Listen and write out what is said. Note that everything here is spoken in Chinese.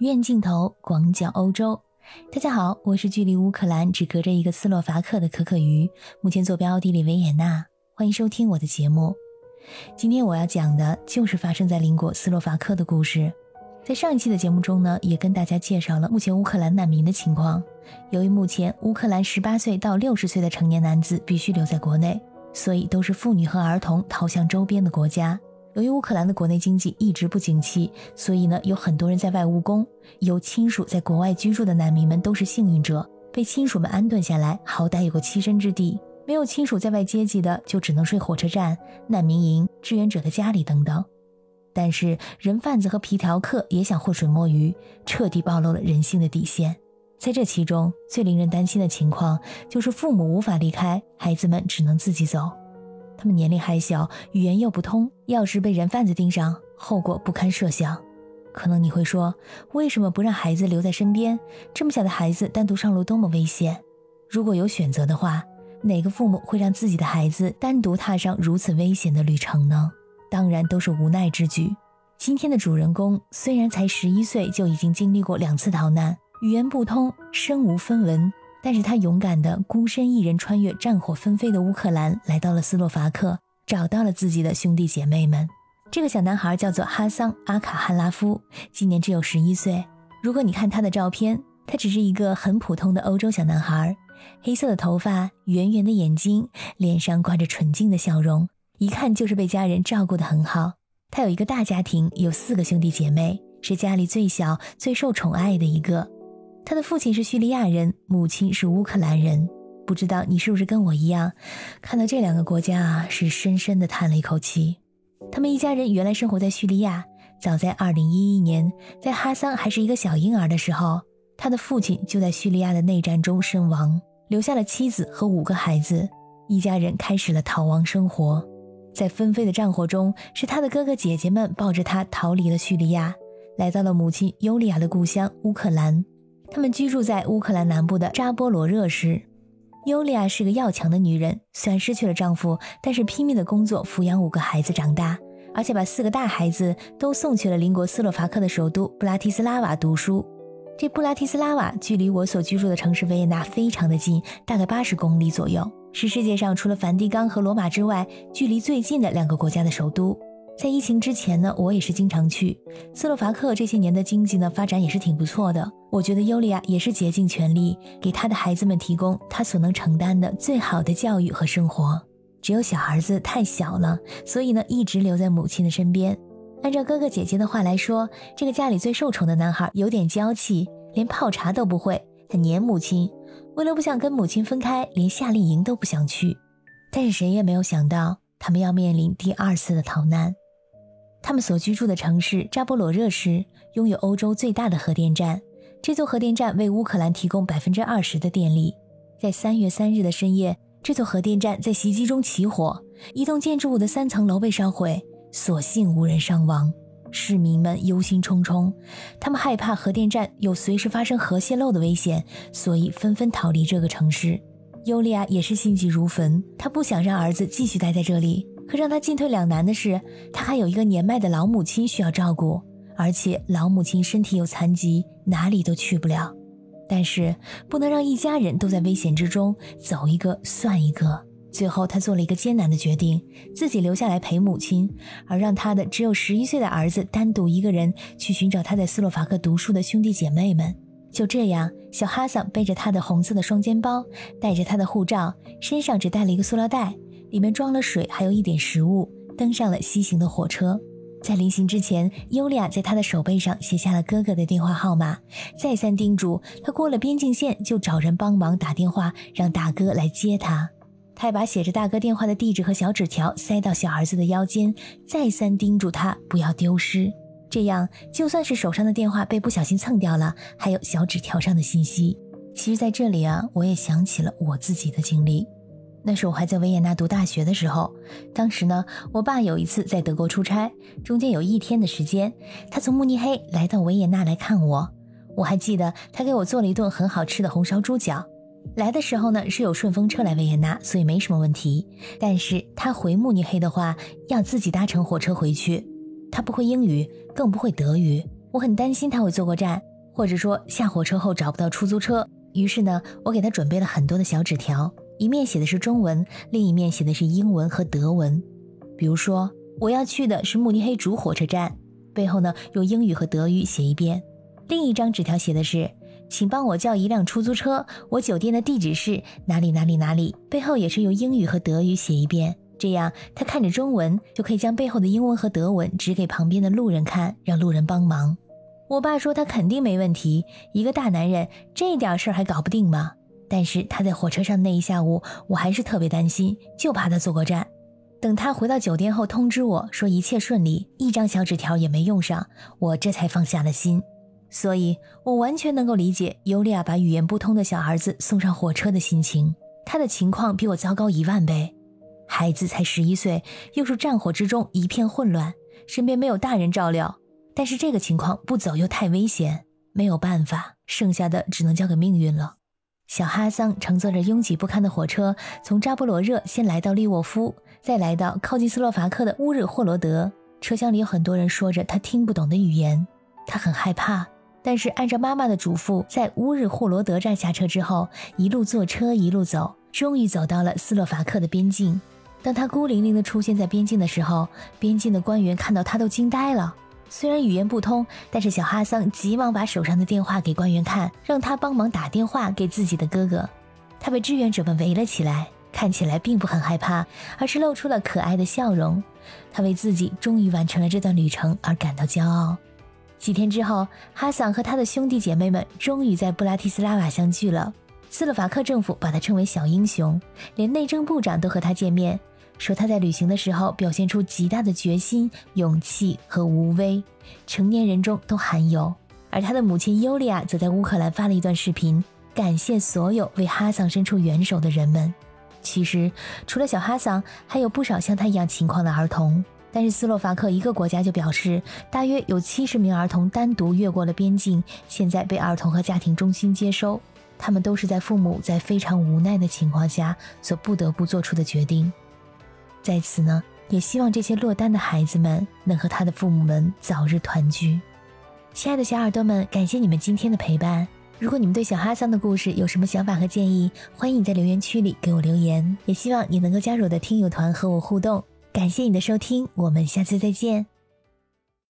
远镜头广角欧洲，大家好，我是距离乌克兰只隔着一个斯洛伐克的可可鱼，目前坐标奥地利维也纳，欢迎收听我的节目。今天我要讲的就是发生在邻国斯洛伐克的故事。在上一期的节目中呢，也跟大家介绍了目前乌克兰难民的情况。由于目前乌克兰十八岁到六十岁的成年男子必须留在国内，所以都是妇女和儿童逃向周边的国家。由于乌克兰的国内经济一直不景气，所以呢，有很多人在外务工。有亲属在国外居住的难民们都是幸运者，被亲属们安顿下来，好歹有个栖身之地。没有亲属在外接济的，就只能睡火车站、难民营、志愿者的家里等等。但是人贩子和皮条客也想浑水摸鱼，彻底暴露了人性的底线。在这其中，最令人担心的情况就是父母无法离开，孩子们只能自己走。他们年龄还小，语言又不通，要是被人贩子盯上，后果不堪设想。可能你会说，为什么不让孩子留在身边？这么小的孩子单独上路多么危险！如果有选择的话，哪个父母会让自己的孩子单独踏上如此危险的旅程呢？当然都是无奈之举。今天的主人公虽然才十一岁，就已经经历过两次逃难，语言不通，身无分文。但是他勇敢地孤身一人穿越战火纷飞的乌克兰，来到了斯洛伐克，找到了自己的兄弟姐妹们。这个小男孩叫做哈桑·阿卡汉拉夫，今年只有十一岁。如果你看他的照片，他只是一个很普通的欧洲小男孩，黑色的头发，圆圆的眼睛，脸上挂着纯净的笑容，一看就是被家人照顾得很好。他有一个大家庭，有四个兄弟姐妹，是家里最小、最受宠爱的一个。他的父亲是叙利亚人，母亲是乌克兰人。不知道你是不是跟我一样，看到这两个国家啊，是深深的叹了一口气。他们一家人原来生活在叙利亚，早在2011年，在哈桑还是一个小婴儿的时候，他的父亲就在叙利亚的内战中身亡，留下了妻子和五个孩子，一家人开始了逃亡生活。在纷飞的战火中，是他的哥哥姐姐们抱着他逃离了叙利亚，来到了母亲尤利亚的故乡乌克兰。他们居住在乌克兰南部的扎波罗热市。尤利亚是个要强的女人，虽然失去了丈夫，但是拼命的工作抚养五个孩子长大，而且把四个大孩子都送去了邻国斯洛伐克的首都布拉提斯拉瓦读书。这布拉提斯拉瓦距离我所居住的城市维也纳非常的近，大概八十公里左右，是世界上除了梵蒂冈和罗马之外距离最近的两个国家的首都。在疫情之前呢，我也是经常去斯洛伐克。这些年的经济呢发展也是挺不错的。我觉得尤利亚也是竭尽全力给他的孩子们提供他所能承担的最好的教育和生活。只有小儿子太小了，所以呢一直留在母亲的身边。按照哥哥姐姐的话来说，这个家里最受宠的男孩有点娇气，连泡茶都不会，很黏母亲。为了不想跟母亲分开，连夏令营都不想去。但是谁也没有想到，他们要面临第二次的逃难。他们所居住的城市扎波罗热市拥有欧洲最大的核电站，这座核电站为乌克兰提供百分之二十的电力。在三月三日的深夜，这座核电站在袭击中起火，一栋建筑物的三层楼被烧毁，所幸无人伤亡。市民们忧心忡忡，他们害怕核电站有随时发生核泄漏的危险，所以纷纷逃离这个城市。尤利亚也是心急如焚，她不想让儿子继续待在这里。可让他进退两难的是，他还有一个年迈的老母亲需要照顾，而且老母亲身体有残疾，哪里都去不了。但是不能让一家人都在危险之中，走一个算一个。最后，他做了一个艰难的决定，自己留下来陪母亲，而让他的只有十一岁的儿子单独一个人去寻找他在斯洛伐克读书的兄弟姐妹们。就这样，小哈桑背着他的红色的双肩包，带着他的护照，身上只带了一个塑料袋。里面装了水，还有一点食物，登上了西行的火车。在临行之前，尤利亚在他的手背上写下了哥哥的电话号码，再三叮嘱他过了边境线就找人帮忙打电话，让大哥来接他。他还把写着大哥电话的地址和小纸条塞到小儿子的腰间，再三叮嘱他不要丢失。这样，就算是手上的电话被不小心蹭掉了，还有小纸条上的信息。其实，在这里啊，我也想起了我自己的经历。那是我还在维也纳读大学的时候，当时呢，我爸有一次在德国出差，中间有一天的时间，他从慕尼黑来到维也纳来看我。我还记得他给我做了一顿很好吃的红烧猪脚。来的时候呢是有顺风车来维也纳，所以没什么问题。但是他回慕尼黑的话，要自己搭乘火车回去。他不会英语，更不会德语，我很担心他会坐过站，或者说下火车后找不到出租车。于是呢，我给他准备了很多的小纸条，一面写的是中文，另一面写的是英文和德文。比如说，我要去的是慕尼黑主火车站，背后呢用英语和德语写一遍。另一张纸条写的是，请帮我叫一辆出租车，我酒店的地址是哪里哪里哪里，背后也是用英语和德语写一遍。这样他看着中文就可以将背后的英文和德文指给旁边的路人看，让路人帮忙。我爸说他肯定没问题，一个大男人这点事儿还搞不定吗？但是他在火车上那一下午，我还是特别担心，就怕他坐过站。等他回到酒店后通知我说一切顺利，一张小纸条也没用上，我这才放下了心。所以，我完全能够理解尤利亚把语言不通的小儿子送上火车的心情。他的情况比我糟糕一万倍，孩子才十一岁，又是战火之中一片混乱，身边没有大人照料。但是这个情况不走又太危险，没有办法，剩下的只能交给命运了。小哈桑乘坐着拥挤不堪的火车，从扎波罗热先来到利沃夫，再来到靠近斯洛伐克的乌日霍罗德。车厢里有很多人说着他听不懂的语言，他很害怕。但是按照妈妈的嘱咐，在乌日霍罗德站下车之后，一路坐车一路走，终于走到了斯洛伐克的边境。当他孤零零地出现在边境的时候，边境的官员看到他都惊呆了。虽然语言不通，但是小哈桑急忙把手上的电话给官员看，让他帮忙打电话给自己的哥哥。他被志愿者们围了起来，看起来并不很害怕，而是露出了可爱的笑容。他为自己终于完成了这段旅程而感到骄傲。几天之后，哈桑和他的兄弟姐妹们终于在布拉提斯拉瓦相聚了。斯洛伐克政府把他称为小英雄，连内政部长都和他见面。说他在旅行的时候表现出极大的决心、勇气和无畏，成年人中都含有。而他的母亲尤利亚则在乌克兰发了一段视频，感谢所有为哈桑伸出援手的人们。其实，除了小哈桑，还有不少像他一样情况的儿童。但是斯洛伐克一个国家就表示，大约有七十名儿童单独越过了边境，现在被儿童和家庭中心接收。他们都是在父母在非常无奈的情况下所不得不做出的决定。在此呢，也希望这些落单的孩子们能和他的父母们早日团聚。亲爱的小耳朵们，感谢你们今天的陪伴。如果你们对小哈桑的故事有什么想法和建议，欢迎你在留言区里给我留言。也希望你能够加入我的听友团和我互动。感谢你的收听，我们下次再见。